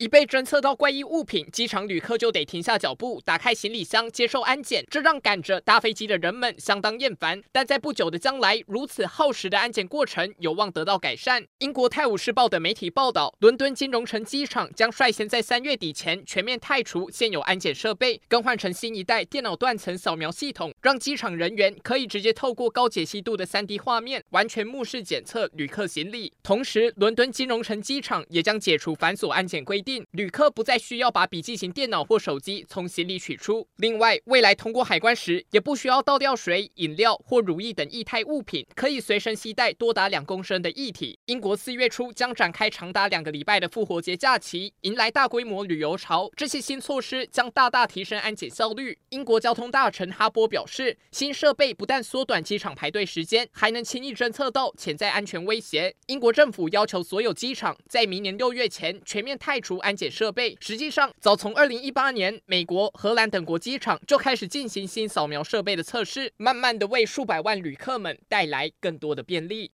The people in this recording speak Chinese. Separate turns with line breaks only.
一被侦测到怪异物品，机场旅客就得停下脚步，打开行李箱接受安检，这让赶着搭飞机的人们相当厌烦。但在不久的将来，如此耗时的安检过程有望得到改善。英国《泰晤士报》的媒体报道，伦敦金融城机场将率先在三月底前全面汰除现有安检设备，更换成新一代电脑断层扫描系统，让机场人员可以直接透过高解析度的 3D 画面，完全目视检测旅客行李。同时，伦敦金融城机场也将解除繁琐安检规定。旅客不再需要把笔记型电脑或手机从行李取出。另外，未来通过海关时，也不需要倒掉水、饮料或乳液等液态物品，可以随身携带多达两公升的液体。英国四月初将展开长达两个礼拜的复活节假期，迎来大规模旅游潮。这些新措施将大大提升安检效率。英国交通大臣哈波表示，新设备不但缩短机场排队时间，还能轻易侦测到潜在安全威胁。英国政府要求所有机场在明年六月前全面汰除。安检设备，实际上早从二零一八年，美国、荷兰等国机场就开始进行新扫描设备的测试，慢慢的为数百万旅客们带来更多的便利。